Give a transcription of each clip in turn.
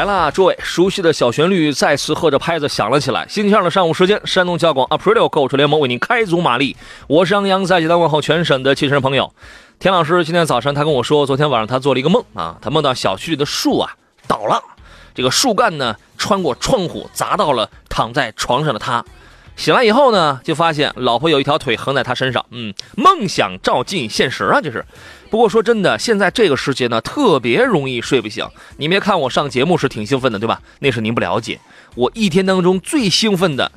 来啦，诸位，熟悉的小旋律再次和着拍子响了起来。星期二的上午时间，山东交广 Aprilio 购车联盟为您开足马力。我是杨洋，在济南问候全省的汽车朋友。田老师今天早晨他跟我说，昨天晚上他做了一个梦啊，他梦到小区里的树啊倒了，这个树干呢穿过窗户砸到了躺在床上的他。醒来以后呢，就发现老婆有一条腿横在他身上。嗯，梦想照进现实啊，这是。不过说真的，现在这个世界呢，特别容易睡不醒。你别看我上节目是挺兴奋的，对吧？那是您不了解，我一天当中最兴奋的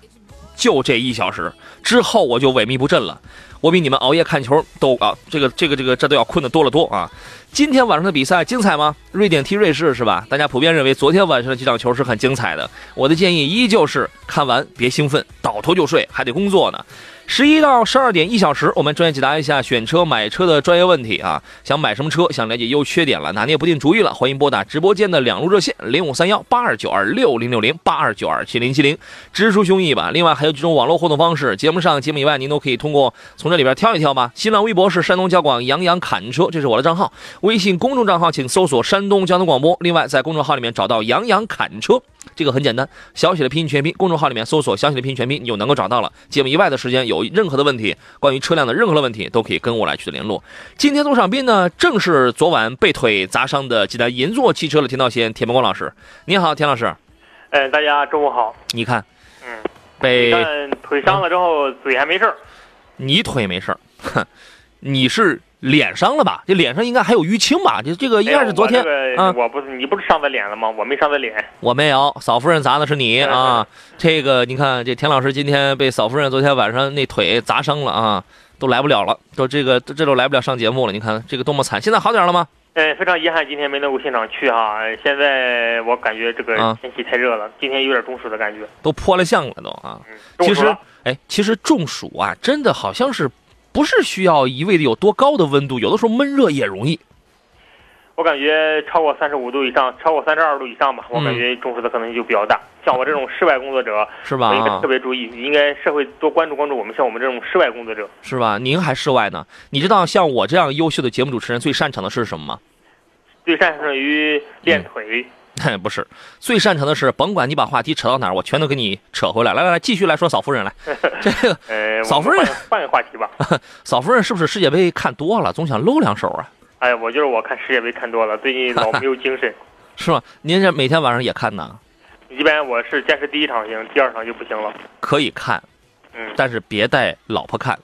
就这一小时，之后我就萎靡不振了。我比你们熬夜看球都啊，这个这个这个这都要困得多了多啊。今天晚上的比赛精彩吗？瑞典踢瑞士是吧？大家普遍认为昨天晚上的几场球是很精彩的。我的建议依旧是看完别兴奋，倒头就睡，还得工作呢。十一到十二点一小时，我们专业解答一下选车买车的专业问题啊！想买什么车，想了解优缺点了，拿捏不定主意了，欢迎拨打直播间的两路热线零五三幺八二九二六零六零八二九二七零七零，直抒胸臆吧。另外还有几种网络互动方式，节目上、节目以外，您都可以通过从这里边挑一挑吧。新浪微博是山东交广杨洋侃车，这是我的账号；微信公众账号请搜索山东交通广播。另外在公众号里面找到杨洋侃车。这个很简单，小写的拼音全拼，公众号里面搜索小写的拼音全拼，你就能够找到了。节目以外的时间，有任何的问题，关于车辆的任何的问题，都可以跟我来取得联络。今天做上宾呢，正是昨晚被腿砸伤的济南银座汽车的田道贤田伯光老师。你好，田老师。哎，大家中午好。你看，嗯，被腿伤了之后，嘴还没事儿。你腿没事儿，哼，你是。脸伤了吧？这脸上应该还有淤青吧？这这个应该是昨天啊。我不是你不是伤在脸了吗？我没伤在脸。我没有，嫂夫人砸的是你啊！这个你看，这田老师今天被嫂夫人昨天晚上那腿砸伤了啊，都来不了了，都这个这都来不了上节目了。你看这个多么惨！现在好点了吗？哎，非常遗憾，今天没能够现场去哈。现在我感觉这个天气太热了，今天有点中暑的感觉，都破了相了都啊。其实哎，其实中暑啊，真的好像是。不是需要一味的有多高的温度，有的时候闷热也容易。我感觉超过三十五度以上，超过三十二度以上吧，我感觉中暑的可能性就比较大。像我这种室外工作者，是吧？应该特别注意，应该社会多关注关注我们像我们这种室外工作者，是吧？您还室外呢？你知道像我这样优秀的节目主持人最擅长的是什么吗？最擅长于练腿。不是，最擅长的是，甭管你把话题扯到哪儿，我全都给你扯回来。来来来，继续来说嫂夫人来。这个，呃，嫂夫人换个话题吧。嫂夫人是不是世界杯看多了，总想搂两手啊？哎，我就是我看世界杯看多了，最近老没有精神。是吗？您这每天晚上也看呢？一般我是坚持第一场行，第二场就不行了。可以看，嗯，但是别带老婆看。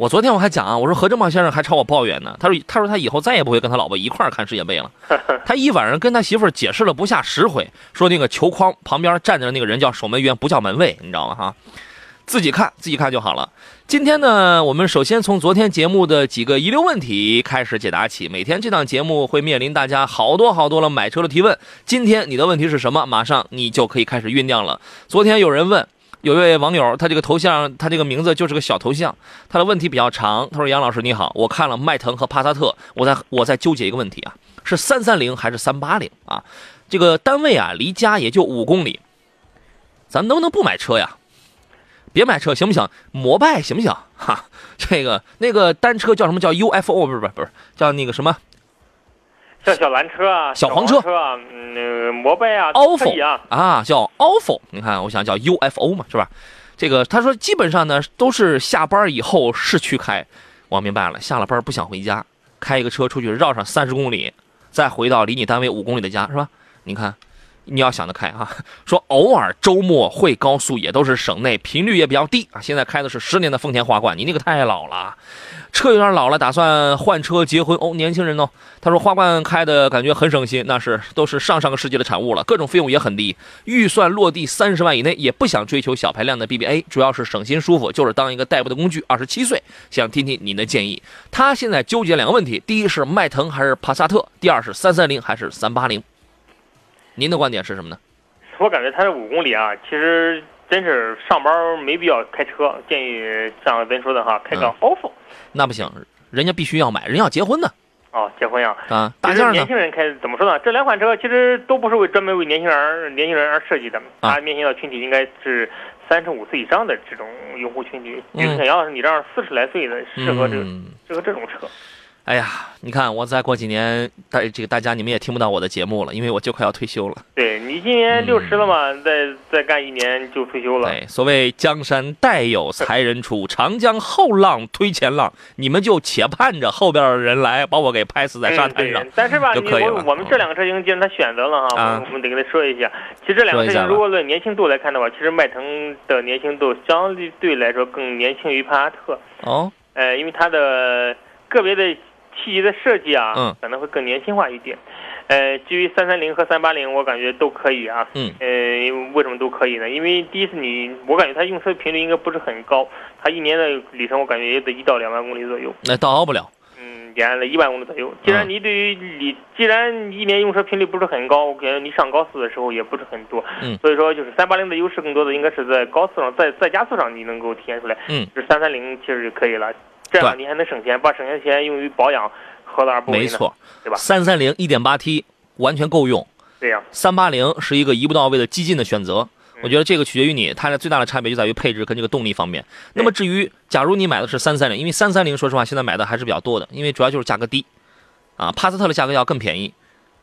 我昨天我还讲啊，我说何正茂先生还朝我抱怨呢。他说，他说他以后再也不会跟他老婆一块儿看世界杯了。他一晚上跟他媳妇儿解释了不下十回，说那个球框旁边站着的那个人叫守门员，不叫门卫，你知道吗？哈，自己看自己看就好了。今天呢，我们首先从昨天节目的几个遗留问题开始解答起。每天这档节目会面临大家好多好多了买车的提问。今天你的问题是什么？马上你就可以开始酝酿了。昨天有人问。有一位网友，他这个头像，他这个名字就是个小头像。他的问题比较长，他说：“杨老师你好，我看了迈腾和帕萨特，我在我在纠结一个问题啊，是三三零还是三八零啊？这个单位啊离家也就五公里，咱能不能不买车呀？别买车行不行？摩拜行不行？哈，这个那个单车叫什么叫 UFO？不是不是不是叫那个什么？”像小蓝车啊，小黄车啊，嗯，摩拜啊，ofo 啊，啊，叫 ofo。你看，我想叫 UFO 嘛，是吧？这个他说基本上呢都是下班以后市区开。我明白了，下了班不想回家，开一个车出去绕上三十公里，再回到离你单位五公里的家，是吧？你看，你要想得开啊。说偶尔周末会高速也都是省内，频率也比较低啊。现在开的是十年的丰田花冠，你那个太老了。车有点老了，打算换车结婚哦。年轻人哦，他说花冠开的感觉很省心，那是都是上上个世纪的产物了，各种费用也很低，预算落地三十万以内，也不想追求小排量的 BBA，主要是省心舒服，就是当一个代步的工具。二十七岁，想听听您的建议。他现在纠结两个问题：第一是迈腾还是帕萨特；第二是三三零还是三八零。您的观点是什么呢？我感觉他这五公里啊，其实真是上班没必要开车，建议像咱说的哈，开个 ofo。那不行，人家必须要买，人要结婚呢。哦，结婚呀！啊，其实年轻人开怎么说呢？这两款车其实都不是为专门为年轻人、年轻人而设计的，它面向的群体应该是三十五岁以上的这种用户群体。你想要是你这样四十来岁的，适合这个适合这种车。哎呀，你看，我再过几年，大这个大家你们也听不到我的节目了，因为我就快要退休了。对你今年六十了嘛，再再干一年就退休了。对，所谓江山代有才人出，长江后浪推前浪，你们就且盼着后边的人来把我给拍死在沙滩上。但是吧，就可以了。我们这两个车型既然他选择了哈，我们得跟他说一下。其实这两个车型如果论年轻度来看的话，其实迈腾的年轻度相对来说更年轻于帕萨特。哦。呃，因为它的个别的。细节的设计啊，嗯，可能会更年轻化一点。呃，至于三三零和三八零，我感觉都可以啊。嗯，呃，为什么都可以呢？因为第一次你，我感觉它用车频率应该不是很高，它一年的里程我感觉也得一到两万公里左右。那到不了。嗯，也了一万公里左右。既然你对于你，既然一年用车频率不是很高，我感觉你上高速的时候也不是很多。嗯，所以说就是三八零的优势更多的应该是在高速上，在在加速上你能够体现出来。嗯，这三三零其实就可以了，这样你还能省钱，把省下钱用于保养。何乐而不为没错，对吧？三三零一点八 T 完全够用。对呀。三八零是一个一步到位的激进的选择。我觉得这个取决于你，它的最大的差别就在于配置跟这个动力方面。那么至于假如你买的是三三零，因为三三零说实话现在买的还是比较多的，因为主要就是价格低，啊，帕萨特的价格要更便宜。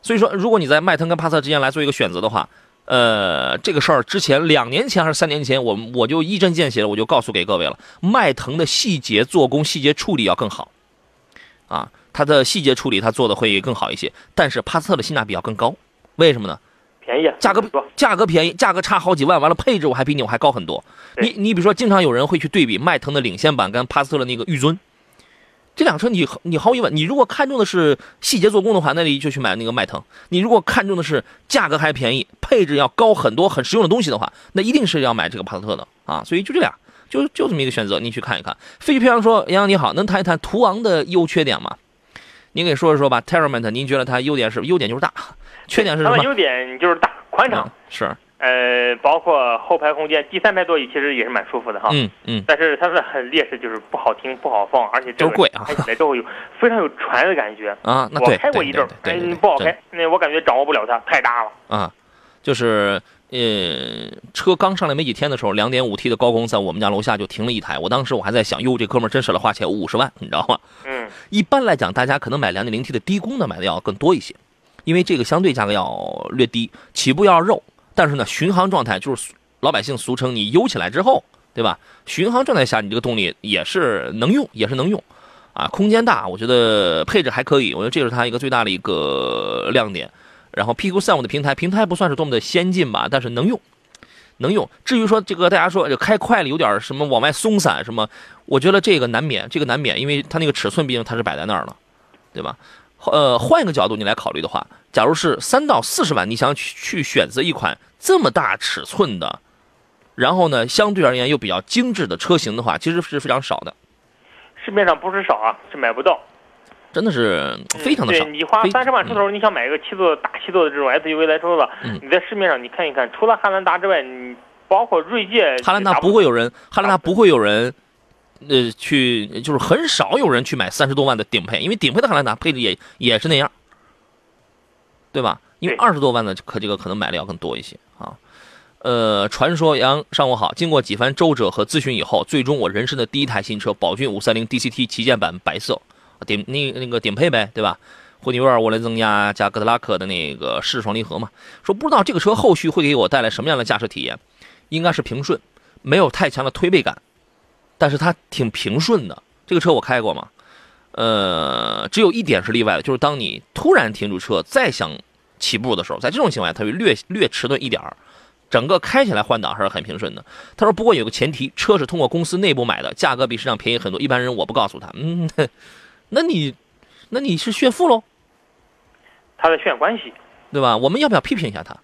所以说，如果你在迈腾跟帕萨特之间来做一个选择的话，呃，这个事儿之前两年前还是三年前，我我就一针见血的我就告诉给各位了，迈腾的细节做工、细节处理要更好，啊。它的细节处理，它做的会更好一些，但是帕萨特的性价比要更高，为什么呢？便宜，价格价格便宜，价格差好几万，完了配置我还比你我还高很多。你你比如说，经常有人会去对比迈腾的领先版跟帕萨特的那个御尊，这辆车你你毫无疑问，你如果看中的是细节做工的话，那你就去买那个迈腾；你如果看中的是价格还便宜，配置要高很多，很实用的东西的话，那一定是要买这个帕萨特的啊。所以就这俩，就就这么一个选择，你去看一看。飞机飘扬说：“杨洋你好，能谈一谈途昂的优缺点吗？”您给说一说吧 t e r r a m e n t 您觉得它优点是优点就是大，缺点是什么？它的优点就是大，宽敞是。呃，包括后排空间，第三排座椅其实也是蛮舒服的哈。嗯嗯。但是它的劣势就是不好听，不好放，而且都贵啊。开起来之后有非常有船的感觉啊。那我开过一阵，哎，不好开，那我感觉掌握不了它，太大了啊。就是呃，车刚上来没几天的时候，两点五 T 的高功在我们家楼下就停了一台，我当时我还在想，哟，这哥们真舍得花钱五十万，你知道吗？嗯。一般来讲，大家可能买 2.0T 的低功的买的要更多一些，因为这个相对价格要略低，起步要肉。但是呢，巡航状态就是老百姓俗称你悠起来之后，对吧？巡航状态下你这个动力也是能用，也是能用，啊，空间大，我觉得配置还可以，我觉得这是它一个最大的一个亮点。然后 PQ35 的平台，平台不算是多么的先进吧，但是能用。能用。至于说这个，大家说开快了有点什么往外松散什么，我觉得这个难免，这个难免，因为它那个尺寸毕竟它是摆在那儿了，对吧？呃，换一个角度你来考虑的话，假如是三到四十万，你想去去选择一款这么大尺寸的，然后呢，相对而言又比较精致的车型的话，其实是非常少的。市面上不是少啊，是买不到。真的是非常的少。你花三十万出头，你想买一个七座大七座的这种 SUV 来说吧，你在市面上你看一看，除了汉兰达之外，你包括锐界，汉兰达不会有人，汉兰达不会有人，呃，去就是很少有人去买三十多万的顶配，因为顶配的汉兰达配置也也是那样，对吧？因为二十多万的可这个可能买的要更多一些啊。呃，传说杨上午好，经过几番周折和咨询以后，最终我人生的第一台新车宝骏五三零 DCT 旗舰版白色。顶那那个顶配呗，对吧？混凝土涡轮增压加哥特拉克的那个湿双离合嘛。说不知道这个车后续会给我带来什么样的驾驶体验，应该是平顺，没有太强的推背感，但是它挺平顺的。这个车我开过嘛，呃，只有一点是例外的，就是当你突然停住车，再想起步的时候，在这种情况下，它会略略迟钝一点儿。整个开起来换挡还是很平顺的。他说，不过有个前提，车是通过公司内部买的，价格比市场便宜很多。一般人我不告诉他。嗯，那你，那你是炫富喽？他在炫关系，对吧？我们要不要批评一下他？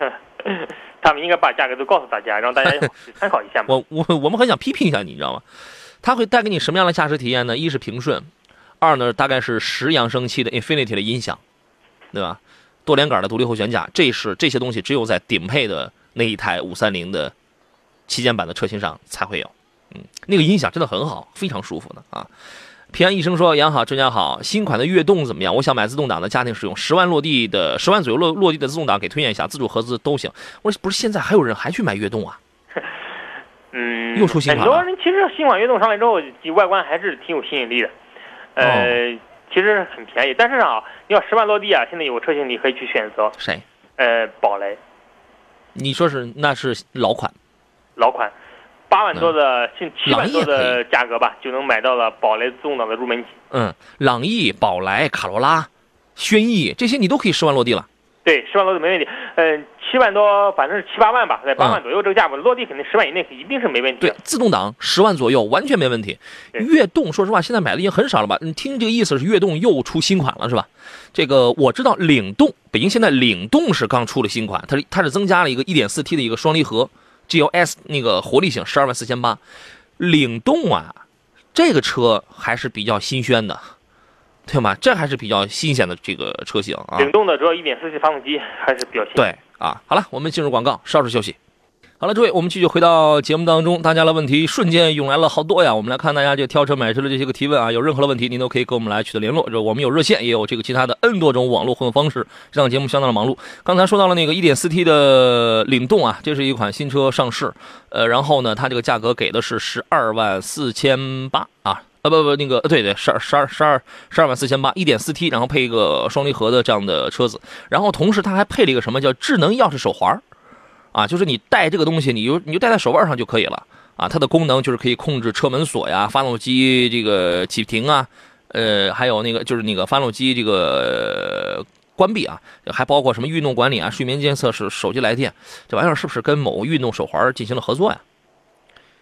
他们应该把价格都告诉大家，让大家参考一下嘛。我我我们很想批评一下你，你知道吗？它会带给你什么样的驾驶体验呢？一是平顺，二呢大概是十扬声器的 Infinity 的音响，对吧？多连杆的独立后悬架，这是这些东西只有在顶配的那一台五三零的旗舰版的车型上才会有。嗯，那个音响真的很好，非常舒服的啊。平安医生说：“杨好，专家好，新款的悦动怎么样？我想买自动挡的家庭使用，十万落地的，十万左右落落地的自动挡，给推荐一下，自主合资都行。我说不是，现在还有人还去买悦动啊？嗯，又出新款很多人其实新款悦动上来之后，外观还是挺有吸引力的。呃，其实很便宜，但是啊，你要十万落地啊，现在有个车型你可以去选择。谁？呃，宝来。你说是那是老款？老款。”八万多的，近七万多的价格吧，就能买到了宝来自动挡的入门级。嗯，朗逸、宝来、卡罗拉、轩逸这些你都可以十万落地了。对，十万落地没问题。嗯，七万多，反正是七八万吧，在八万左右这个价格，落地肯定十万以内一定是没问题。对，自动挡十万左右完全没问题。悦动说实话，现在买的已经很少了吧？你听这个意思是悦动又出新款了是吧？这个我知道，领动北京现在领动是刚出了新款，它是它是增加了一个一点四 T 的一个双离合。G L S 那个活力型十二万四千八，领动啊，这个车还是比较新鲜的，对吗？这还是比较新鲜的这个车型啊。领动的主要一点四 T 发动机还是比较新。对啊，好了，我们进入广告，稍事休息。好了，诸位，我们继续回到节目当中，大家的问题瞬间涌来了好多呀。我们来看大家这挑车买车的这些个提问啊，有任何的问题，您都可以跟我们来取得联络。这我们有热线，也有这个其他的 N 多种网络互动方式。这档节目相当的忙碌。刚才说到了那个 1.4T 的领动啊，这是一款新车上市，呃，然后呢，它这个价格给的是十二万四千八啊，呃不不，那个对对，十二十二十二十二万四千八，1.4T，然后配一个双离合的这样的车子，然后同时它还配了一个什么叫智能钥匙手环。啊，就是你带这个东西，你就你就戴在手腕上就可以了啊。它的功能就是可以控制车门锁呀、发动机这个启停啊，呃，还有那个就是那个发动机这个关闭啊，还包括什么运动管理啊、睡眠监测、是手机来电，这玩意儿是不是跟某运动手环进行了合作呀？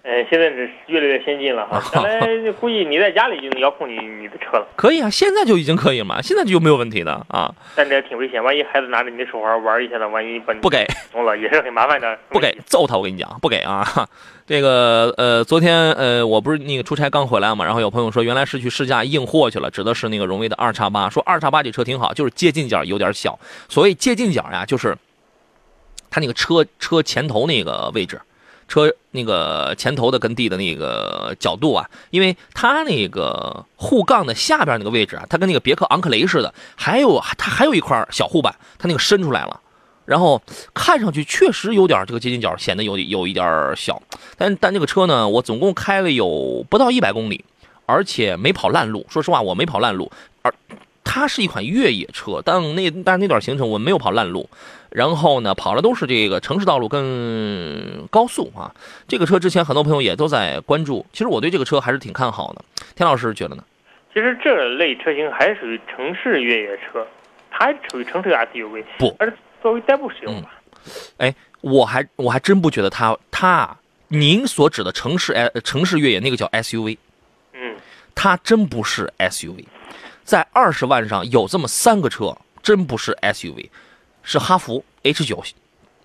呃，现在是越来越先进了哈，将来估计你在家里就能遥控你你的车了。可以啊，现在就已经可以嘛，现在就没有问题的啊。但这挺危险，万一孩子拿着你的手环玩一下呢，万一把你不给弄了，也是很麻烦的。不给揍他，我跟你讲，不给啊。这个呃，昨天呃，我不是那个出差刚回来嘛，然后有朋友说原来是去试驾硬货去了，指的是那个荣威的二叉八，说二叉八这车挺好，就是接近角有点小。所谓接近角呀，就是它那个车车前头那个位置。车那个前头的跟地的那个角度啊，因为它那个护杠的下边那个位置啊，它跟那个别克昂克雷似的，还有它还有一块小护板，它那个伸出来了，然后看上去确实有点这个接近角，显得有有一点小。但但这个车呢，我总共开了有不到一百公里，而且没跑烂路。说实话，我没跑烂路，而它是一款越野车，但那但那段行程我没有跑烂路。然后呢，跑的都是这个城市道路跟高速啊。这个车之前很多朋友也都在关注，其实我对这个车还是挺看好的。田老师觉得呢？其实这类车型还属于城市越野车，它还属于城市 SUV，不，而作为代步使用吧。哎，我还我还真不觉得它它您所指的城市哎城市越野那个叫 SUV，嗯，它真不是 SUV，在二十万上有这么三个车，真不是 SUV。是哈弗 H 九，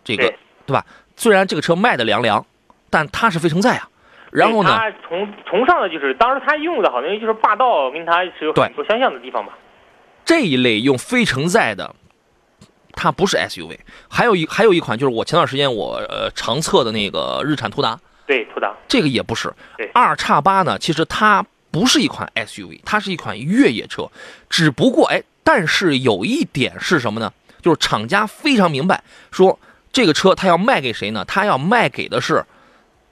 这个对吧？虽然这个车卖的凉凉，但它是非承载啊。然后呢？它崇崇尚的就是，当时它用的好像就是霸道，跟它是有很多相像的地方吧。这一类用非承载的，它不是 SUV。还有一还有一款就是我前段时间我呃常测的那个日产途达，对途达，这个也不是。对二叉八呢，其实它不是一款 SUV，它是一款越野车。只不过哎，但是有一点是什么呢？就是厂家非常明白，说这个车他要卖给谁呢？他要卖给的是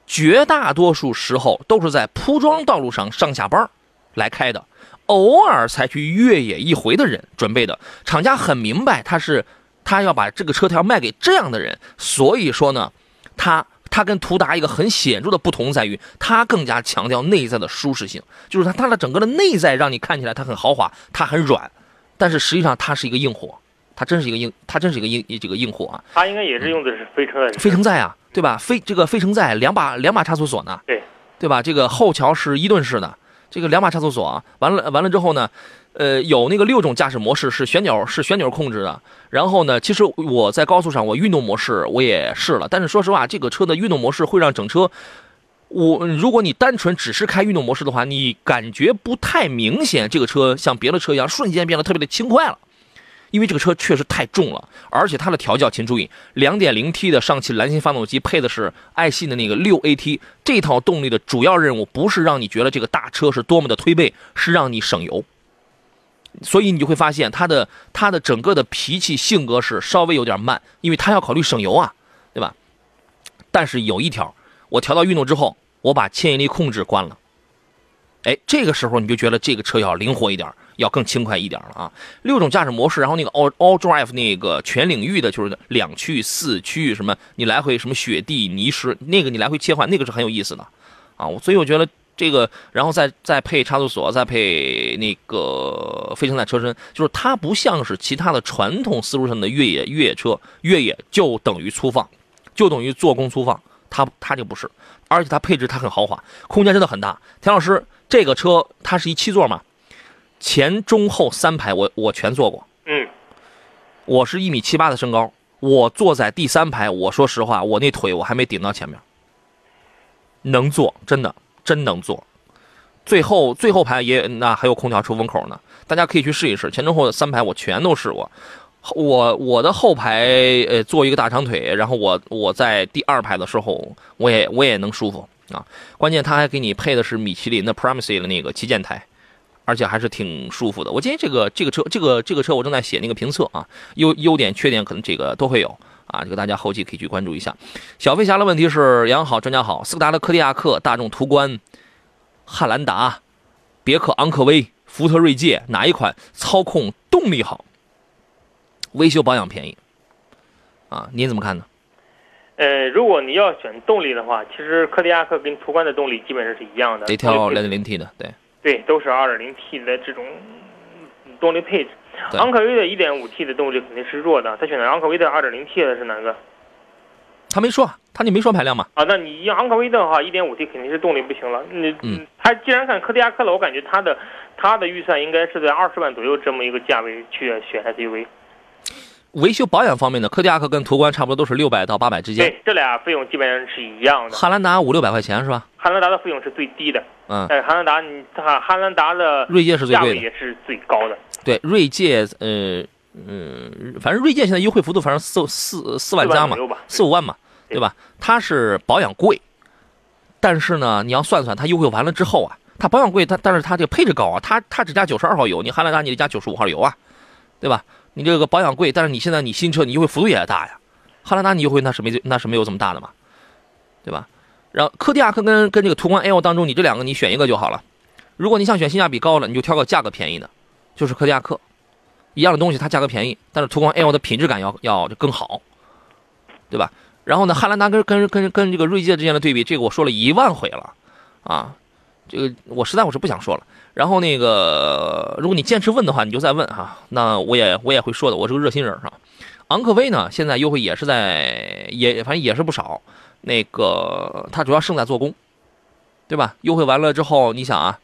绝大多数时候都是在铺装道路上上下班来开的，偶尔才去越野一回的人准备的。厂家很明白，他是他要把这个车他要卖给这样的人，所以说呢，他他跟途达一个很显著的不同在于，它更加强调内在的舒适性，就是它它的整个的内在让你看起来它很豪华，它很软，但是实际上它是一个硬货。它真是一个硬，它真是一个硬这个硬货啊。它应该也是用的是飞车的，飞承载啊，对吧？飞这个飞承载两把两把差速锁呢，对对吧？这个后桥是伊顿式的，这个两把差速锁啊，完了完了之后呢，呃，有那个六种驾驶模式是旋钮是旋钮控制的。然后呢，其实我在高速上我运动模式我也试了，但是说实话，这个车的运动模式会让整车。我如果你单纯只是开运动模式的话，你感觉不太明显，这个车像别的车一样瞬间变得特别的轻快了，因为这个车确实太重了，而且它的调教，请注意，2.0T 的上汽蓝芯发动机配的是爱信的那个 6AT，这套动力的主要任务不是让你觉得这个大车是多么的推背，是让你省油，所以你就会发现它的它的整个的脾气性格是稍微有点慢，因为它要考虑省油啊，对吧？但是有一条，我调到运动之后。我把牵引力控制关了，哎，这个时候你就觉得这个车要灵活一点，要更轻快一点了啊！六种驾驶模式，然后那个 All All Drive 那个全领域的，就是两驱、四驱什么，你来回什么雪地、泥石，那个你来回切换，那个是很有意思的啊！所以我觉得这个，然后再再配差速锁，再配那个非承载车身，就是它不像是其他的传统思路上的越野越野车，越野就等于粗放，就等于做工粗放，它它就不是。而且它配置它很豪华，空间真的很大。田老师，这个车它是一七座嘛？前中后三排我我全坐过。嗯，我是一米七八的身高，我坐在第三排。我说实话，我那腿我还没顶到前面，能坐，真的真能坐。最后最后排也那还有空调出风口呢，大家可以去试一试。前中后三排我全都试过。我我的后排呃坐一个大长腿，然后我我在第二排的时候，我也我也能舒服啊。关键他还给你配的是米其林的 Primacy 的那个旗舰台，而且还是挺舒服的。我建议这个这个车这个这个车我正在写那个评测啊，优优点缺点可能这个都会有啊，这个大家后期可以去关注一下。小飞侠的问题是：杨好，专家好，斯柯达的柯迪亚克、大众途观、汉兰达、别克昂科威、福特锐界哪一款操控动力好？维修保养便宜，啊，您怎么看呢？呃，如果你要选动力的话，其实柯迪亚克跟途观的动力基本上是一样的，得挑 2.0T 的，对，对，都是 2.0T 的这种动力配置。昂科威的 1.5T 的动力肯定是弱的，他选的昂科威的 2.0T 的是哪个？他没说，他就没说排量嘛。啊，那你用昂科威的话，1.5T 肯定是动力不行了。你，嗯，他既然看柯迪亚克了，我感觉他的他的预算应该是在二十万左右这么一个价位去选 SUV。维修保养方面呢，柯迪亚克跟途观差不多都是六百到八百之间。对，这俩费用基本上是一样的。汉兰达五六百块钱是吧？汉兰达的费用是最低的。嗯。但是，汉兰达，你汉汉兰达的锐界是最贵的，也是最高的。对，锐界，呃，嗯，反正锐界现在优惠幅度反正四四四万加嘛，四五万嘛，对吧？它是保养贵，但是呢，你要算算它优惠完了之后啊，它保养贵，它但是它这个配置高啊，它它只加九十二号油，你汉兰达你得加九十五号油啊，对吧？你这个保养贵，但是你现在你新车你优惠幅度也大呀，汉兰达你优惠那是没那是没有这么大的嘛，对吧？然后柯迪亚克跟跟这个途观 L 当中，你这两个你选一个就好了。如果你想选性价比高了，你就挑个价格便宜的，就是柯迪亚克，一样的东西它价格便宜，但是途观 L 的品质感要要更好，对吧？然后呢，汉兰达跟跟跟跟这个锐界之间的对比，这个我说了一万回了，啊，这个我实在我是不想说了。然后那个，如果你坚持问的话，你就再问哈。那我也我也会说的，我是个热心人哈？昂科威呢，现在优惠也是在也反正也是不少。那个它主要胜在做工，对吧？优惠完了之后，你想啊，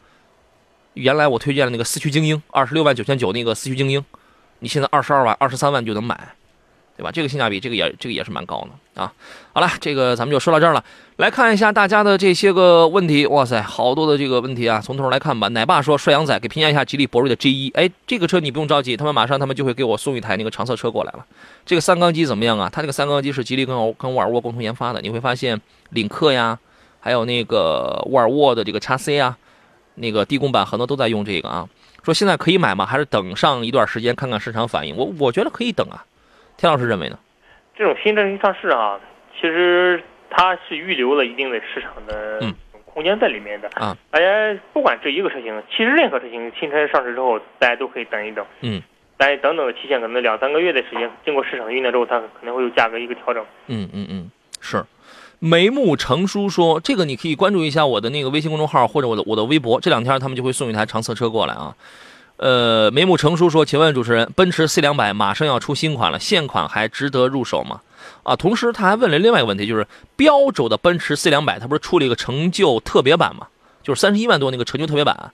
原来我推荐的那个四驱精英，二十六万九千九那个四驱精英，你现在二十二万、二十三万就能买。对吧？这个性价比，这个也这个也是蛮高的啊。好了，这个咱们就说到这儿了。来看一下大家的这些个问题。哇塞，好多的这个问题啊！从头来看吧。奶爸说：“帅阳仔给评价一下吉利博瑞的 G 一。哎，这个车你不用着急，他们马上他们就会给我送一台那个长测车过来了。这个三缸机怎么样啊？它这个三缸机是吉利跟跟沃尔沃共同研发的。你会发现领克呀，还有那个沃尔沃的这个叉 C 啊，那个低功版很多都在用这个啊。说现在可以买吗？还是等上一段时间看看市场反应？我我觉得可以等啊。”田老师认为呢？这种新车型上市啊，其实它是预留了一定的市场的空间在里面的啊。大家不管这一个车型，其实任何车型新车上市之后，大家都可以等一等。嗯。大家等等的期限可能两三个月的时间，经过市场的酝酿之后，它可能会有价格一个调整。嗯嗯嗯，是。眉目成书说，这个你可以关注一下我的那个微信公众号或者我的我的微博，这两天他们就会送一台长测车过来啊。呃，眉目成书说，请问主持人，奔驰 C 两百马上要出新款了，现款还值得入手吗？啊，同时他还问了另外一个问题，就是标轴的奔驰 C 两百，它不是出了一个成就特别版吗？就是三十一万多那个成就特别版，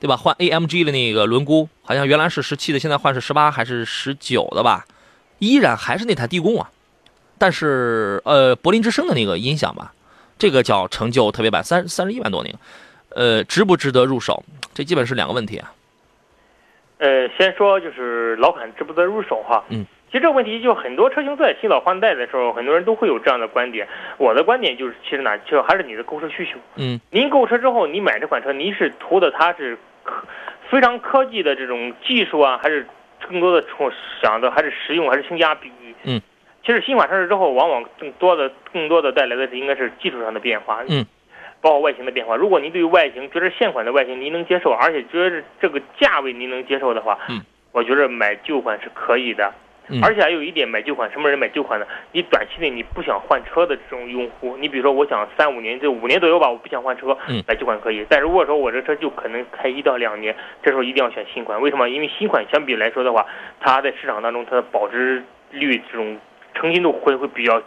对吧？换 AMG 的那个轮毂，好像原来是十七的，现在换是十八还是十九的吧？依然还是那台低功啊，但是呃，柏林之声的那个音响吧，这个叫成就特别版，三三十一万多那个，呃，值不值得入手？这基本是两个问题啊。呃，先说就是老款值不值得入手哈。嗯。其实这个问题就很多车型在新老换代的时候，很多人都会有这样的观点。我的观点就是，其实呢，就还是你的购车需求。嗯。您购车之后，你买这款车，您是图的它是科非常科技的这种技术啊，还是更多的从想的还是实用，还是性价比？嗯。其实新款上市之后，往往更多的、更多的带来的是应该是技术上的变化。嗯。包括外形的变化。如果您对于外形觉得现款的外形您能接受，而且觉得这个价位您能接受的话，嗯，我觉得买旧款是可以的。嗯而且还有一点，买旧款什么人买旧款呢？你短期内你不想换车的这种用户，你比如说我想三五年，就五年左右吧，我不想换车，嗯买旧款可以。但如果说我这车就可能开一到两年，这时候一定要选新款。为什么？因为新款相比来说的话，它在市场当中它的保值率这种诚信度会会比较。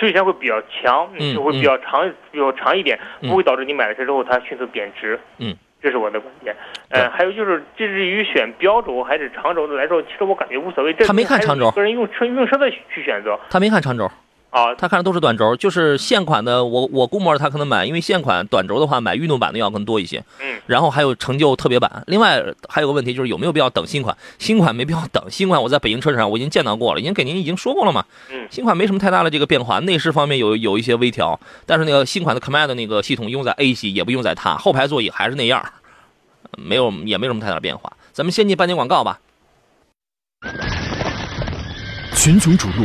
持续时间会比较强，嗯就会比较长，比较长一点，嗯不会导致你买了车之后它迅速贬值。嗯，这是我的观点。嗯呃，还有就是，至于选标轴还是长轴的来说，其实我感觉无所谓。这他没看长轴个人用车用车的去选择他没看长轴，啊。他看的都是短轴，就是现款的。我我估摸着他可能买，因为现款短轴的话，买运动版的要更多一些。嗯，然后还有成就特别版。另外还有个问题就是有没有必要等新款？新款没必要等，新款我在北京车展上我已经见到过了，已经给您已经说过了嘛。嗯新款没什么太大的这个变化，内饰方面有有一些微调，但是那个新款的 Command 那个系统用在 A 系也不用在它，后排座椅还是那样，没有也没什么太大的变化。咱们先进半点广告吧。群雄逐鹿，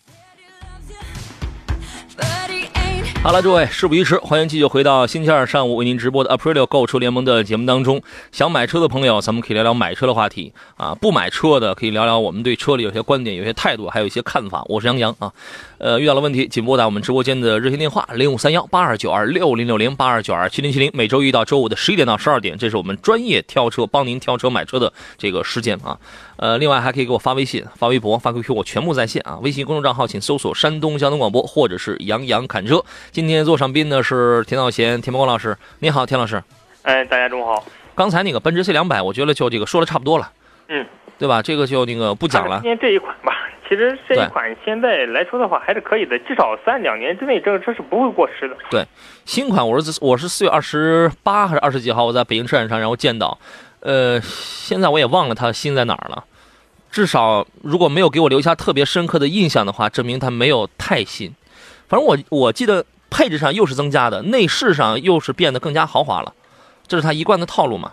好了，诸位，事不宜迟，欢迎继续回到星期二上午为您直播的 Aprilio 购车联盟的节目当中。想买车的朋友，咱们可以聊聊买车的话题啊；不买车的，可以聊聊我们对车里有些观点、有些态度，还有一些看法。我是杨洋啊。呃，遇到了问题，请拨打我们直播间的热线电话零五三幺八二九二六零六零八二九二七零七零。每周一到周五的十一点到十二点，这是我们专业挑车、帮您挑车买车的这个时间啊。呃，另外还可以给我发微信、发微博、发 QQ，我全部在线啊。微信公众账号请搜索“山东交通广播”或者是“杨洋侃车”。今天坐上宾的是田道贤、田伯光老师。你好，田老师。哎，大家中午好。刚才那个奔驰 C 两百，我觉得就这个说的差不多了，嗯，对吧？这个就那个不讲了今。天这一款吧，其实这一款现在来说的话还是可以的，至少三两年之内这个车是不会过时的。对新款我是我是四月二十八还是二十几号，我在北京车展上然后见到，呃，现在我也忘了它新在哪儿了。至少如果没有给我留下特别深刻的印象的话，证明它没有太新。反正我我记得配置上又是增加的，内饰上又是变得更加豪华了，这是它一贯的套路嘛，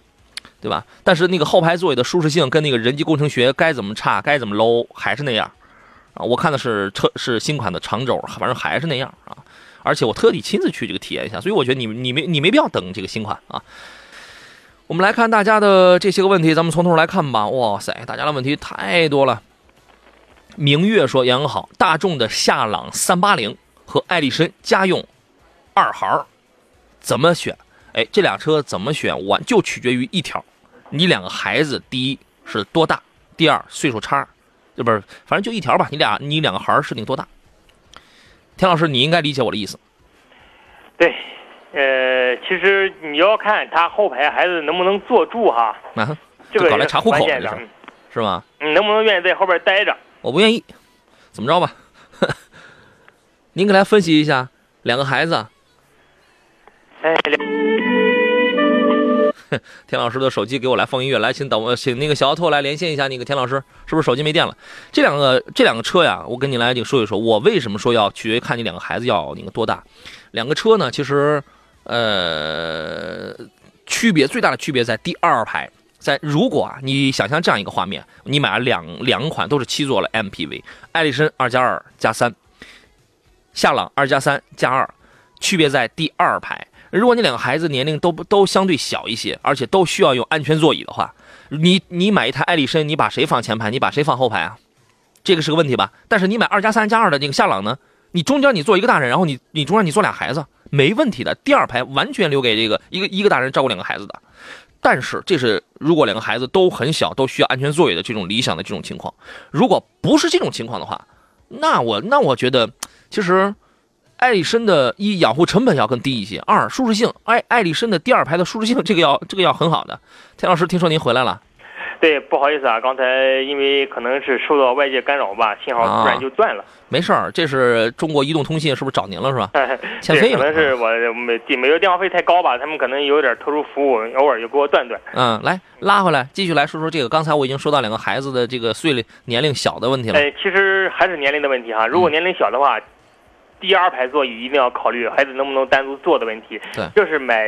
对吧？但是那个后排座椅的舒适性跟那个人机工程学该怎么差该怎么 low 还是那样啊。我看的是车是新款的长轴，反正还是那样啊。而且我特地亲自去这个体验一下，所以我觉得你你没你没必要等这个新款啊。我们来看大家的这些个问题，咱们从头来看吧。哇塞，大家的问题太多了。明月说：“杨好，大众的夏朗三八零和艾力绅家用二孩怎么选？哎，这俩车怎么选，完就取决于一条，你两个孩子，第一是多大，第二岁数差，这不是，反正就一条吧。你俩你两个孩儿是定多大？田老师，你应该理解我的意思。对，呃，其实你要看他后排孩子能不能坐住哈，啊，这个搞来查户口的这是，是吧？你能不能愿意在后边待着？我不愿意，怎么着吧？您给来分析一下，两个孩子，哎，田 老师的手机给我来放音乐，来，请等我，请那个小奥拓来连线一下那个田老师，是不是手机没电了？这两个这两个车呀，我跟你来这个说一说，我为什么说要取决于看你两个孩子要那个多大。两个车呢，其实呃，区别最大的区别在第二排，在如果啊，你想象这样一个画面，你买了两两款都是七座的 MPV，艾力绅二加二加三，夏朗二加三加二，区别在第二排。如果你两个孩子年龄都都相对小一些，而且都需要用安全座椅的话，你你买一台艾力绅，你把谁放前排？你把谁放后排啊？这个是个问题吧？但是你买二加三加二的那个夏朗呢？你中间你坐一个大人，然后你你中间你坐俩孩子，没问题的。第二排完全留给这个一个一个大人照顾两个孩子的。但是这是如果两个孩子都很小，都需要安全座椅的这种理想的这种情况。如果不是这种情况的话，那我那我觉得其实。艾力绅的一养护成本要更低一些，二舒适性，艾艾力绅的第二排的舒适性这个要这个要很好的。田老师，听说您回来了？对，不好意思啊，刚才因为可能是受到外界干扰吧，信号突然就断了。没事儿，这是中国移动通信是不是找您了是吧？欠费了。可能是我每每月电话费太高吧，他们可能有点特殊服务，偶尔就给我断断。嗯，来拉回来，继续来说说这个。刚才我已经说到两个孩子的这个岁龄年龄小的问题了。哎，其实还是年龄的问题哈，如果年龄小的话。第二排座椅一定要考虑孩子能不能单独坐的问题，对，这是买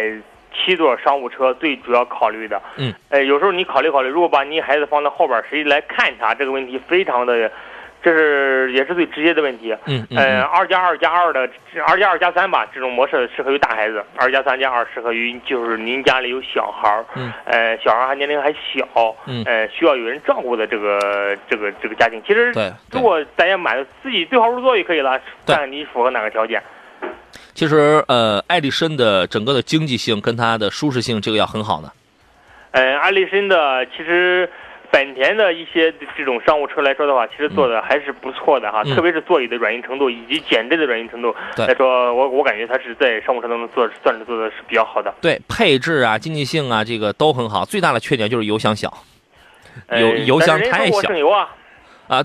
七座商务车最主要考虑的。嗯，呃，有时候你考虑考虑，如果把你孩子放在后边，谁来看他？这个问题非常的。这是也是最直接的问题。嗯嗯。二加二加二的，二加二加三吧，这种模式适合于大孩子；二加三加二适合于就是您家里有小孩儿，嗯，呃，小孩还年龄还小，嗯，呃，需要有人照顾的这个这个这个家庭。其实，对，如果大家买自己对号入座就可以了，看你符合哪个条件。其实，呃，爱丽绅的整个的经济性跟它的舒适性，这个要很好呢。嗯，爱丽绅的其实。本田的一些这种商务车来说的话，其实做的还是不错的哈，特别是座椅的软硬程度以及减震的软硬程度来说，我我感觉它是在商务车当中做算是做的是比较好的。对，配置啊、经济性啊，这个都很好。最大的缺点就是油箱小，油油箱太小。省油啊，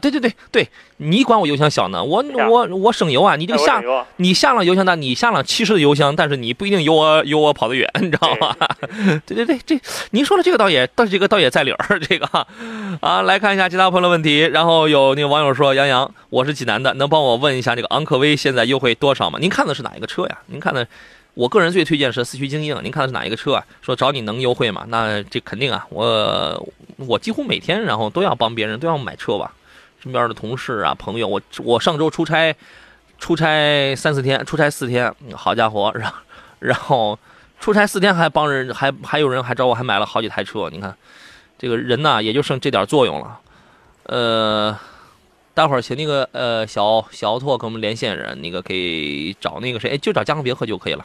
对对对对，你管我油箱小呢？我我我省油啊！你这个下你下了油箱大，你下了七十的油箱，但是你不一定有我有我跑得远，你知道吗？对对 对，这您说的这个倒也，倒是这个倒也在理儿，这个啊，来看一下其他朋友的问题。然后有那个网友说：“杨洋，我是济南的，能帮我问一下这个昂科威现在优惠多少吗？您看的是哪一个车呀？您看的，我个人最推荐是四驱精英，您看的是哪一个车啊？说找你能优惠吗？那这肯定啊，我我几乎每天然后都要帮别人都要买车吧。”身边的同事啊，朋友，我我上周出差，出差三四天，出差四天，好家伙，然然后出差四天还帮人，还还有人还找我，还买了好几台车。你看，这个人呢，也就剩这点作用了。呃，待会儿请那个呃小小奥拓跟我们连线人，那个给找那个谁，就找江别克就可以了。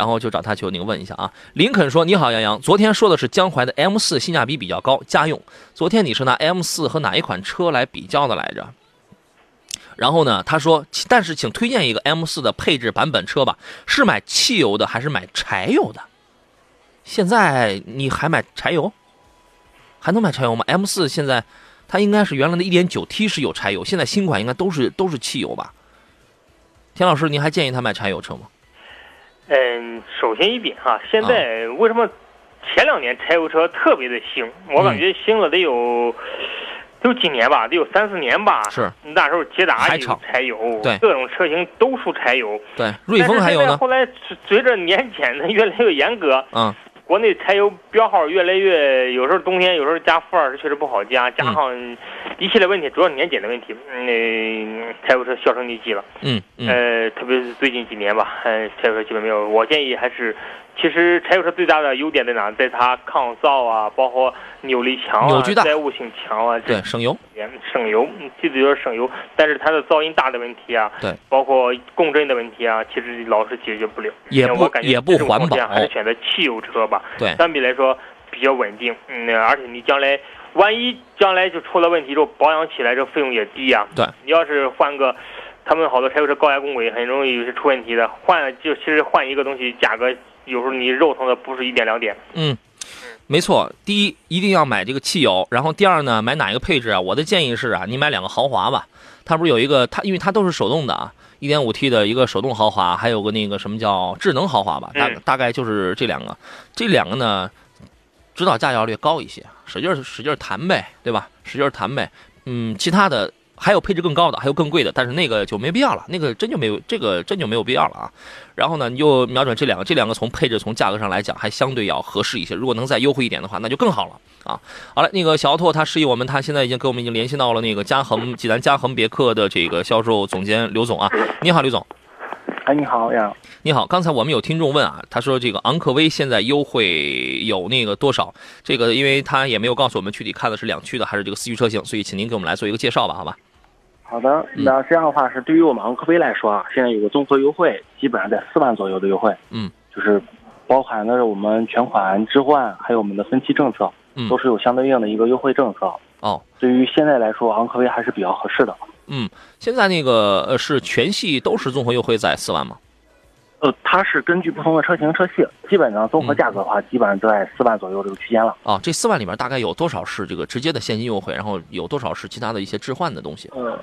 然后就找他求您问一下啊，林肯说：“你好，杨洋，昨天说的是江淮的 M 四性价比比较高，家用。昨天你是拿 M 四和哪一款车来比较的来着？然后呢，他说，但是请推荐一个 M 四的配置版本车吧，是买汽油的还是买柴油的？现在你还买柴油？还能买柴油吗？M 四现在它应该是原来的一点九 T 是有柴油，现在新款应该都是都是汽油吧？田老师，您还建议他买柴油车吗？”嗯，首先一点哈，现在为什么前两年柴油车特别的兴？我感觉兴了得有，有几年吧，得有三四年吧。是，那时候捷达有柴油，对，各种车型都出柴油。对，瑞风还有呢。后来随着年检的越来越严格，嗯。国内柴油标号越来越，有时候冬天有时候加负二十确实不好加，加上一系列问题，主要是年检的问题，那，柴油车销声匿迹了。嗯呃，特别是最近几年吧，嗯，柴油车基本没有。我建议还是，其实柴油车最大的优点在哪？在它抗噪啊，包括扭力强啊，载物性强啊，对，省油。省油，最主要是省油，但是它的噪音大的问题啊，对，包括共振的问题啊，其实老是解决不了。也不也不环保，还是选择汽油车吧。对，相比来说比较稳定。嗯，而且你将来万一将来就出了问题之后，保养起来这费用也低呀。对，你要是换个，他们好多柴油车高压共轨，很容易是出问题的。换就其实换一个东西，价格有时候你肉疼的不是一点两点。嗯。没错，第一一定要买这个汽油，然后第二呢，买哪一个配置啊？我的建议是啊，你买两个豪华吧。它不是有一个它，因为它都是手动的啊，一点五 T 的一个手动豪华，还有个那个什么叫智能豪华吧？大大概就是这两个，这两个呢，指导价要略高一些，使劲使劲弹呗，对吧？使劲弹呗。嗯，其他的还有配置更高的，还有更贵的，但是那个就没必要了，那个真就没有这个真就没有必要了啊。然后呢，你就瞄准这两个，这两个从配置从价格上来讲还相对要合适一些。如果能再优惠一点的话，那就更好了啊。好了，那个小奥拓他示意我们，他现在已经跟我们已经联系到了那个嘉恒济南嘉恒别克的这个销售总监刘总啊。你好，刘总。哎，你好呀。你好，刚才我们有听众问啊，他说这个昂科威现在优惠有那个多少？这个因为他也没有告诉我们具体看的是两驱的还是这个四驱车型，所以请您给我们来做一个介绍吧，好吧？好的，那这样的话是对于我们昂科威来说啊，现在有个综合优惠，基本上在四万左右的优惠。嗯，就是包含的是我们全款置换，还有我们的分期政策，嗯都是有相对应的一个优惠政策。哦，对于现在来说，昂科威还是比较合适的。嗯，现在那个呃是全系都是综合优惠在四万吗？呃，它是根据不同的车型车系，基本上综合价格的话，基本上都在四万左右这个区间了。啊，这四万里面大概有多少是这个直接的现金优惠，然后有多少是其他的一些置换的东西？呃，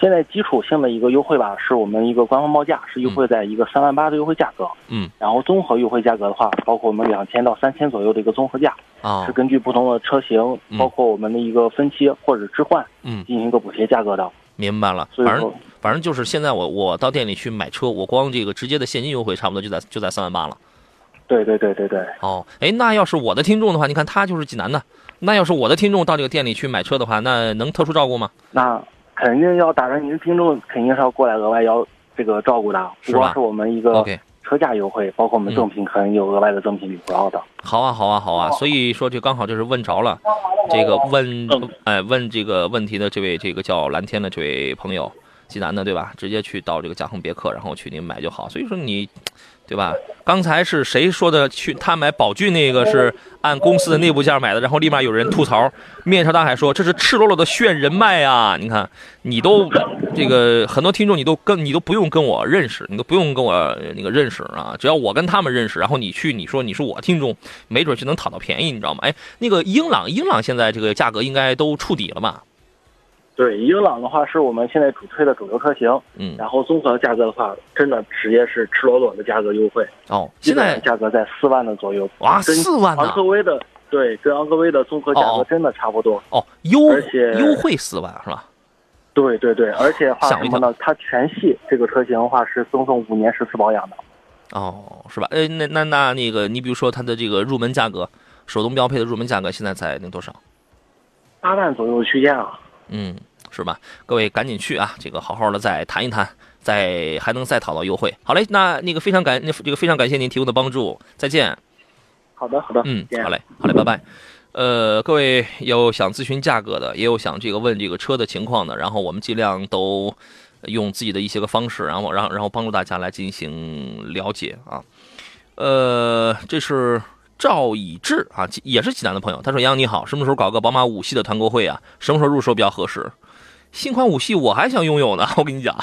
现在基础性的一个优惠吧，是我们一个官方报价是优惠在一个三万八的优惠价格。嗯，然后综合优惠价格的话，包括我们两千到三千左右的一个综合价，啊是，根据不同的车型，嗯包括我们的一个分期或者置换嗯，进行一个补贴价格的。明白了。反正反正就是现在我我到店里去买车，我光这个直接的现金优惠差不多就在就在三万八了。对对对对对，哦，哎，那要是我的听众的话，你看他就是济南的，那要是我的听众到这个店里去买车的话，那能特殊照顾吗？那肯定要打着您的听众，肯定是要过来额外要这个照顾的，是吧不光是我们一个 OK，车价优惠，包括我们赠品可能有额外的赠品礼包的。好啊，好啊，好啊。所以说这刚好就是问着了，这个问嗯哎问这个问题的这位这个叫蓝天的这位朋友，济南的对吧？直接去到这个嘉恒别克，然后去您买就好。所以说你。对吧？刚才是谁说的？去他买宝骏那个是按公司的内部价买的，然后立马有人吐槽，面朝大海说这是赤裸裸的炫人脉啊！你看，你都这个很多听众你都跟你都不用跟我认识，你都不用跟我那个认识啊，只要我跟他们认识，然后你去你说你是我听众，没准就能讨到便宜，你知道吗？哎，那个英朗，英朗现在这个价格应该都触底了吧？对，英朗的话是我们现在主推的主流车型，嗯，然后综合价格的话，真的直接是赤裸裸的价格优惠，哦，现在价格在四万的左右。哇，跟四万呢昂科？威的对，跟昂科威的综合价哦格真的差不多。哦，优而且优惠四万是吧？对对对，而且话什么呢？它全系这个车型的话是赠送五年十次保养的。哦，是吧？哎，那那那那个，你比如说它的这个入门价格，手动标配的入门价格现在在那多少？八万左右区间啊。嗯，是吧？各位赶紧去啊，这个好好的再谈一谈，再还能再讨到优惠。好嘞，那那个非常感那这个非常感谢您提供的帮助，再见。好的好的，嗯，好嘞，好嘞，拜拜。呃，各位有想咨询价格的，也有想这个问这个车的情况的，然后我们尽量都用自己的一些个方式，然后然后然后帮助大家来进行了解啊。呃，这是赵以志啊，也是济南的朋友，他说：“杨你好，什么时候搞个宝马五系的团购会啊？什么时候入手比较合适？新款五系我还想拥有呢，我跟你讲。”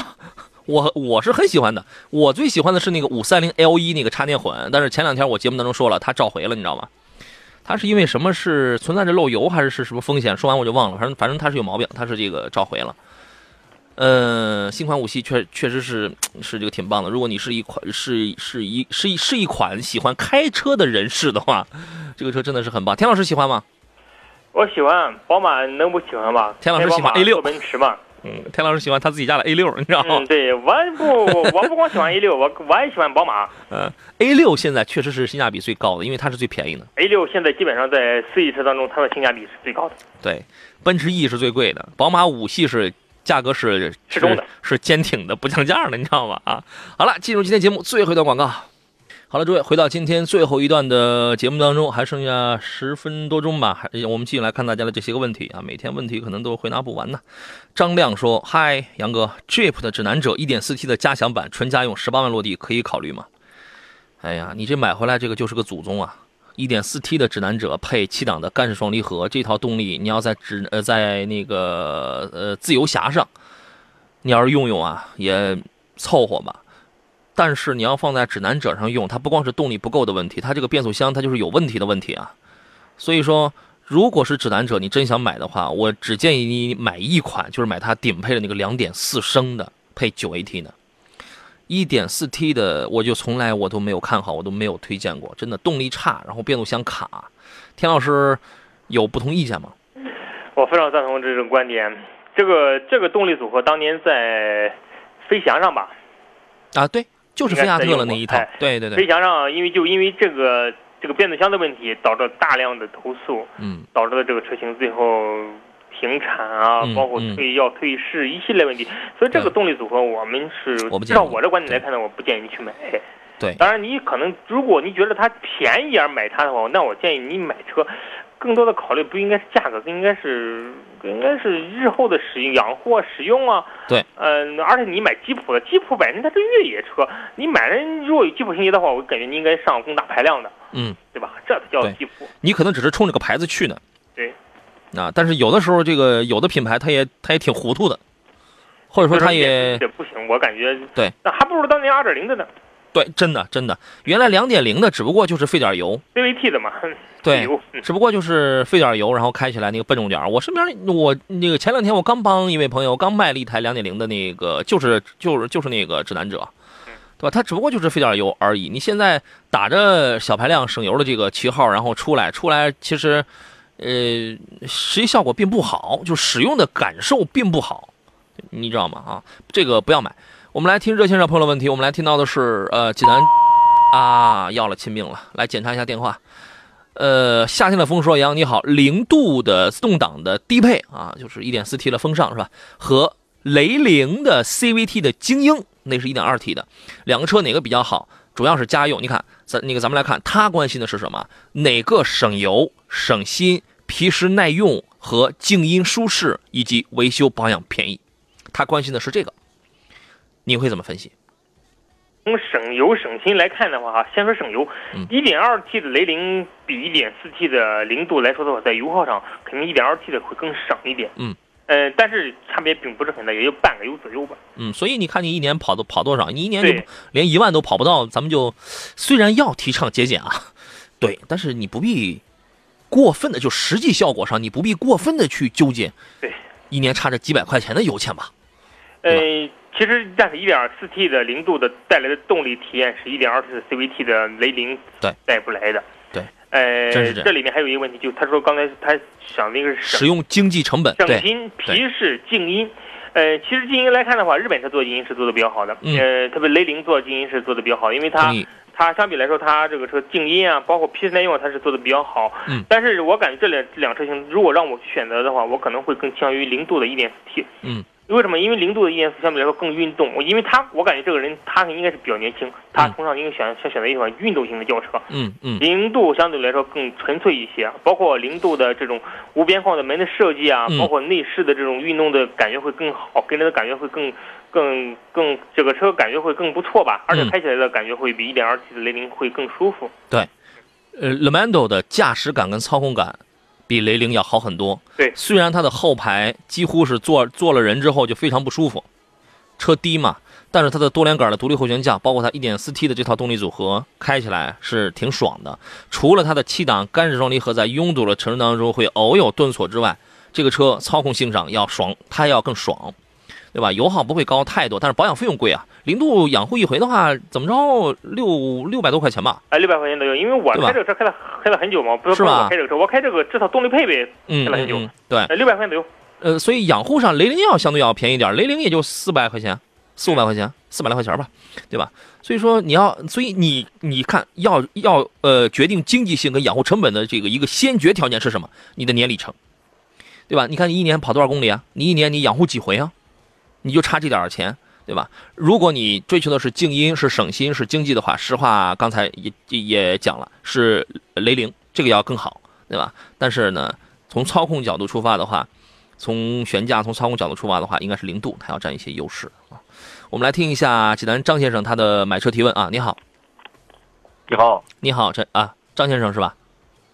我我是很喜欢的，我最喜欢的是那个五三零 L 一那个插电混，但是前两天我节目当中说了，它召回了，你知道吗？它是因为什么是存在着漏油还是是什么风险？说完我就忘了，反正反正它是有毛病，它是这个召回了。呃，新款五系确确实是是这个挺棒的。如果你是一款是是一是一是一款喜欢开车的人士的话，这个车真的是很棒。田老师喜欢吗？我喜欢宝马，能不喜欢吗？田老师喜欢开宝马 A6 坐奔驰嘛。嗯，田老师喜欢他自己家的 A 六，你知道吗嗯，？对，我不，我不光喜欢 A 六，我我也喜欢宝马。嗯，A 六现在确实是性价比最高的，因为它是最便宜的。A 六现在基本上在四系车当中，它的性价比是最高的。对，奔驰 E 是最贵的，宝马五系是价格是适中的，是坚挺的，不降价的，你知道吗？啊，好了，进入今天节目最后一段广告。好了，诸位，回到今天最后一段的节目当中，还剩下十分多钟吧，还我们继续来看大家的这些个问题啊，每天问题可能都回答不完呢。张亮说：“嗨，杨哥，Jeep 的指南者 1.4T 的加强版，纯家用，十八万落地，可以考虑吗？”哎呀，你这买回来这个就是个祖宗啊！1.4T 的指南者配七档的干式双离合，这套动力你要在指呃在那个呃自由侠上，你要是用用啊也凑合吧。但是你要放在指南者上用，它不光是动力不够的问题，它这个变速箱它就是有问题的问题啊。所以说，如果是指南者，你真想买的话，我只建议你买一款，就是买它顶配的那个2.4升的配 9AT 的。1.4T 的我就从来我都没有看好，我都没有推荐过，真的动力差，然后变速箱卡。田老师有不同意见吗？我非常赞同这种观点。这个这个动力组合当年在飞翔上吧，啊，对，就是菲亚特了那一套哎，对对对，飞翔上因为就因为这个这个变速箱的问题，导致大量的投诉，嗯导致了这个车型最后停产啊，嗯包括嗯退要退市一系列问题。所以这个动力组合，我们是我不建议至少我这观点来看呢，我不建议你去买。对，当然，你可能如果你觉得它便宜而买它的话，那我建议你买车，更多的考虑不应该是价格，更应该是更应该是日后的使用、养护啊、使用啊。对，嗯、而且你买吉普的，吉普本身它是越野车，你买人如果有吉普情节的话，我感觉你应该上更大排量的，嗯，对吧？这才叫吉普。你可能只是冲这个牌子去呢，对，啊，但是有的时候这个有的品牌它也它也挺糊涂的，或者说它也也不行，我感觉对，那还不如当年二点零的呢对，真的真的，原来两点零的只不过就是费点油，，CVT 的嘛，对只不过就是费点油，然后开起来那个笨重点。我身边我那个前两天我刚帮一位朋友刚卖了一台两点零的那个，就是就是就是那个指南者，对吧？它只不过就是费点油而已。你现在打着小排量省油的这个旗号，然后出来出来，其实呃实际效果并不好，就使用的感受并不好，你知道吗？啊，这个不要买。我们来听热线上朋友的问题，我们来听到的是呃济南啊要了亲命了，来检查一下电话。呃，夏天的风说杨你好，零度的自动挡的低配啊，就是 1.4T 的风尚是吧？和雷凌的 CVT 的精英，那是一点二 T 的，两个车哪个比较好？主要是家用。你看，咱那个咱们来看，他关心的是什么？哪个省油、省心、皮实耐用和静音舒适，以及维修保养便宜？他关心的是这个，你会怎么分析？从省油省心来看的话，哈，先说省油嗯，一点二 T 的雷凌比一点四 T 的零度来说的话，在油耗上肯定一点二 T 的会更省一点。嗯，呃，但是差别并不是很大，也就半个油左右吧。嗯，所以你看，你一年跑都跑多少？你一年就连一万都跑不到，咱们就虽然要提倡节俭啊，对，但是你不必过分的，就实际效果上你不必过分的去纠结，对，一年差这几百块钱的油钱吧？呃，其实但是一点四 T 的零度的带来的动力体验是一点二 T 的 CVT 的雷凌对带不来的。对，呃，这这里面还有一个问题，就是他说刚才他想的一个是使用经济成本，对，省心、皮实、静音。呃，其实静音来看的话，日本车做静音是做的比较好的。嗯呃，特别雷凌做静音是做的比较好，因为它，它相比来说，它这个车静音啊，包括皮实耐用啊，它是做的比较好。嗯。但是我感觉这两这两车型，如果让我去选择的话，我可能会更倾向于零度的 1.4T。嗯。为什么？因为零度的1.4相对来说更运动。我因为他，我感觉这个人他应该是比较年轻，他嗯从小应该选想选择一款运动型的轿车。嗯嗯零度相对来说更纯粹一些，包括零度的这种无边框的门的设计啊，嗯包括内饰的这种运动的感觉会更好，给人的感觉会更更更这个车感觉会更不错吧，而且嗯开起来的感觉会比 1.2T 的雷凌会更舒服。对呃，Lamando 的驾驶感跟操控感比雷凌要好很多。对虽然它的后排几乎是坐坐了人之后就非常不舒服，车低嘛，但是它的多连杆的独立后悬架，包括它 1.4T 的这套动力组合，开起来是挺爽的。除了它的七档干式双离合在拥堵的城市当中会偶有顿挫之外，这个车操控性上要爽，它要更爽，对吧？油耗不会高太多，但是保养费用贵啊。零度养护一回的话，怎么着六六百多块钱吧？哎，六百块钱左右，因为我开这个车开了开了很久嘛，不是开这个车，我开这个至少动力配备，嗯开了很久嗯嗯，对。呃，六百块钱左右。呃，所以养护上雷凌要相对要便宜点，雷凌也就四百块钱，四五百块钱，四百来块钱吧，对吧？所以说你要，所以你你看要要呃决定经济性跟养护成本的这个一个先决条件是什么？你的年里程，对吧？你看你一年跑多少公里啊？你一年你养护几回啊？你就差这点儿钱，对吧？如果你追求的是静音、是省心、是经济的话，实话刚才也也讲了，是雷凌这个要更好，对吧？但是呢，从操控角度出发的话，从悬架、从操控角度出发的话，应该是零度，它要占一些优势啊。我们来听一下济南张先生他的买车提问啊，你好，你好，你好，这啊张先生是吧？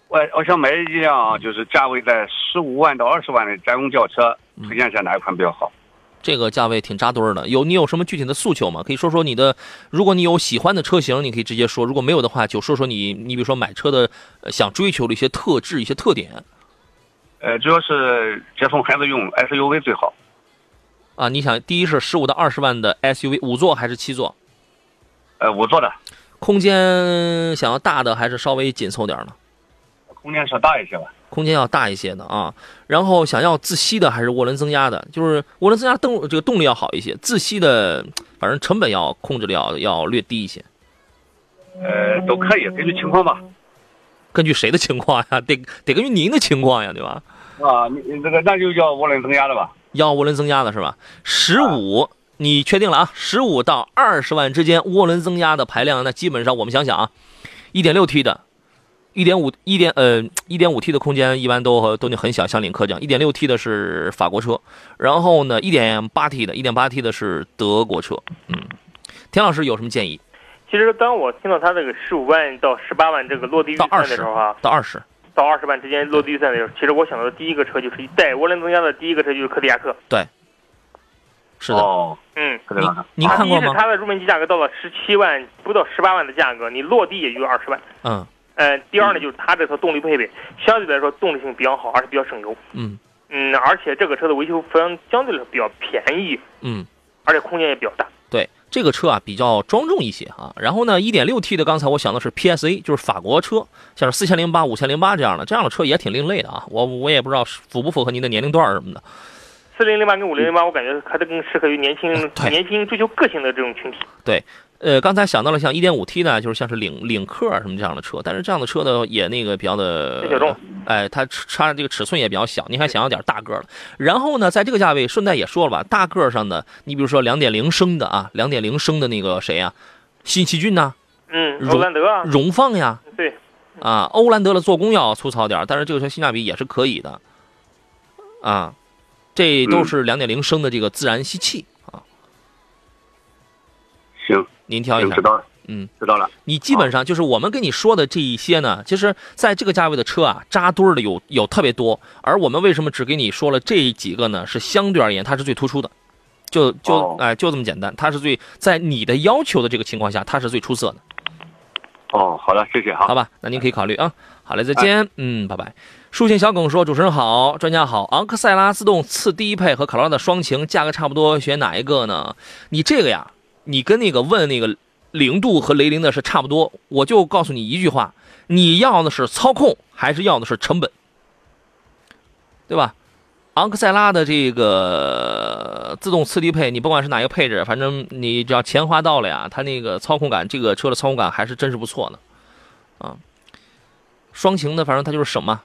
我我想买一辆就是价位在十五万到二十万的家用轿车，推荐一下哪一款比较好？这个价位挺扎堆儿的，有你有什么具体的诉求吗？可以说说你的，如果你有喜欢的车型，你可以直接说；如果没有的话，就说说你，你比如说买车的、呃想追求的一些特质、一些特点呃，主要是接送孩子用 SUV 最好，啊。你想，第一是十五到二十万的 SUV，五座还是七座？呃，五座的，空间想要大的还是稍微紧凑点儿呢？空间稍大一些吧。空间要大一些的啊。然后想要自吸的还是涡轮增压的？就是涡轮增压动这个动力要好一些，自吸的反正成本要控制的要要略低一些。呃，都可以，根据情况吧。根据谁的情况呀？得得根据您的情况呀，对吧？啊，你你这个那就叫涡轮增压的吧？要涡轮增压的是吧？十五，你确定了啊？十五到二十万之间，涡轮增压的排量，那基本上我们想想啊，一点六 T 的，一点五一点呃一点五 T 的空间一般都都很小，像领克这样，一点六 T 的是法国车，然后呢，一点八 T 的，一点八 T 的是德国车。嗯，田老师有什么建议？其实当我听到他这个十五万到十八万这个落地预算的时候啊，到二十。到二十万之间落地预算的时候，其实我想到的第一个车就是带涡轮增压的第一个车就是柯迪亚克。对，是的。哦，嗯，您您看过吗？它的入门级价格到了十七万不到十八万的价格，你落地也就二十万。嗯。呃，第二呢，就是它这套动力配备相对来说动力性比较好，而且比较省油。嗯。嗯，而且这个车的维修费用相对来说比较便宜。嗯。而且空间也比较大。对。这个车啊比较庄重一些啊，然后呢，1.6T 的刚才我想的是 PSA，就是法国车，像是4008、5008这样的，这样的车也挺另类的啊。我我也不知道符不符合您的年龄段什么的。4008跟5008，我感觉还是更适合于年轻年轻追求个性的这种群体。对。呃，刚才想到了像 1.5T 的，就是像是领领克什么这样的车，但是这样的车呢也那个比较的小众，哎，它差这个尺寸也比较小，你还想要点大个的。然后呢，在这个价位，顺带也说了吧，大个上的，你比如说2.0升的啊，2.0升的那个谁呀，新奇骏呐，嗯，欧蓝德啊，荣放呀，对，啊，欧蓝德的做工要粗糙点，但是这个车性价比也是可以的，啊，这都是2.0升的这个自然吸气啊，您挑一下，知道了，嗯，知道了。你基本上就是我们跟你说的这一些呢，其实在这个价位的车啊，扎堆的有有特别多。而我们为什么只给你说了这几个呢？是相对而言，它是最突出的，就就哎，就这么简单。它是最在你的要求的这个情况下，它是最出色的。哦，好的，谢谢哈。好吧，那您可以考虑啊。好嘞，再见。嗯，拜拜。书信小耿说：“主持人好，专家好。昂克赛拉自动次低配和卡罗拉的双擎价格差不多，选哪一个呢？你这个呀。”你跟那个问那个零度和雷凌的是差不多，我就告诉你一句话：你要的是操控，还是要的是成本，对吧？昂克赛拉的这个自动次低配，你不管是哪一个配置，反正你只要钱花到了呀，它那个操控感，这个车的操控感还是真是不错的啊。双擎的，反正它就是省嘛，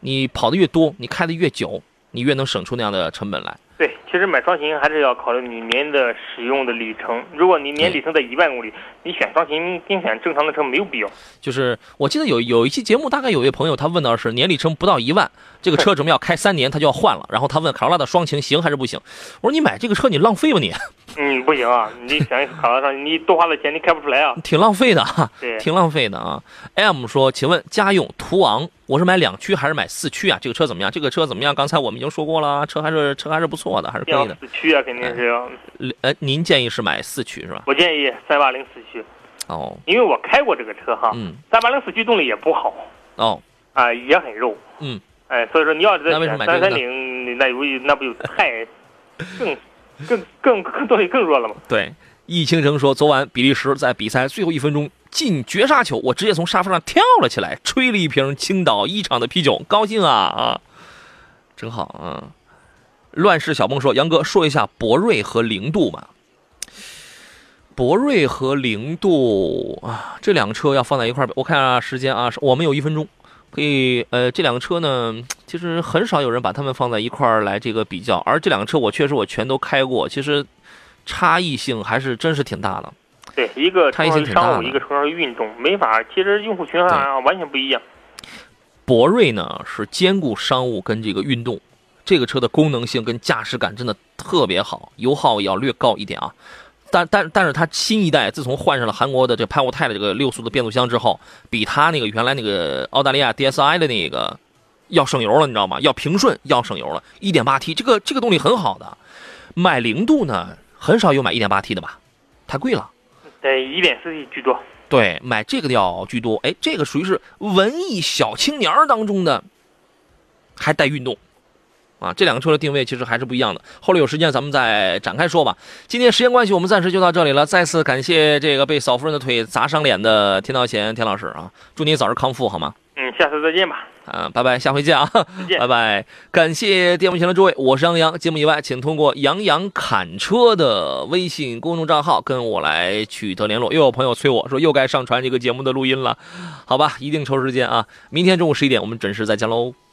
你跑的越多，你开的越久，你越能省出那样的成本来。对，其实买双擎还是要考虑你年的使用的里程。如果你年里程在一万公里，你选双擎跟选正常的车没有必要。就是我记得有有一期节目，大概有一位朋友他问到是年里程不到一万，这个车准备要开三年，他就要换了。然后他问卡罗拉的双擎行还是不行？我说你买这个车你浪费吧你。嗯，不行啊，你选卡罗拉，你多花了钱你开不出来啊。挺浪费的，对，挺浪费的啊。M 说，请问家用途昂。我是买两驱还是买四驱啊？这个车怎么样？这个车怎么样？刚才我们已经说过了，车还是车还是不错的，还是可以的。四驱啊，肯定是要。呃，您建议是买四驱是吧？我建议三八零四驱。哦。因为我开过这个车哈。嗯。三八零四驱动力也不好。哦。啊，也很肉。嗯。哎，所以说你要是在选三三零，那有那不就太更更更更动力更弱了吗？对。易倾城说，昨晚比利时在比赛最后一分钟。进绝杀球，我直接从沙发上跳了起来，吹了一瓶青岛一厂的啤酒，高兴啊啊，真好啊！乱世小梦说：“杨哥，说一下博瑞和零度吧。博瑞和零度啊，这两个车要放在一块儿，我看下时间啊，我们有一分钟，可以呃，这两个车呢，其实很少有人把它们放在一块儿来这个比较，而这两个车我确实我全都开过，其实差异性还是真是挺大的。”对，一个称为商务，一个称为运动，没法，其实用户群啊完全不一样。博瑞呢是兼顾商务跟这个运动，这个车的功能性跟驾驶感真的特别好，油耗也要略高一点啊。但但但是它新一代自从换上了韩国的这派沃泰的这个六速的变速箱之后，比它那个原来那个澳大利亚 DSI 的那个要省油了，你知道吗？要平顺，要省油了。1.8T 这个这个动力很好的，买零度呢很少有买 1.8T 的吧，太贵了。对，一点四 T 居多。对，买这个的要居多。哎，这个属于是文艺小青年当中的，还带运动，啊，这两个车的定位其实还是不一样的。后来有时间咱们再展开说吧。今天时间关系，我们暂时就到这里了。再次感谢这个被嫂夫人的腿砸伤脸的田道贤田老师啊，祝您早日康复，好吗？嗯，下次再见吧。啊，拜拜，下回见啊，见拜拜。感谢电幕前的诸位，我是杨洋。节目以外，请通过“杨洋侃车”的微信公众账号跟我来取得联络。又有朋友催我说又该上传这个节目的录音了，好吧，一定抽时间啊。明天中午十一点我们准时再见喽。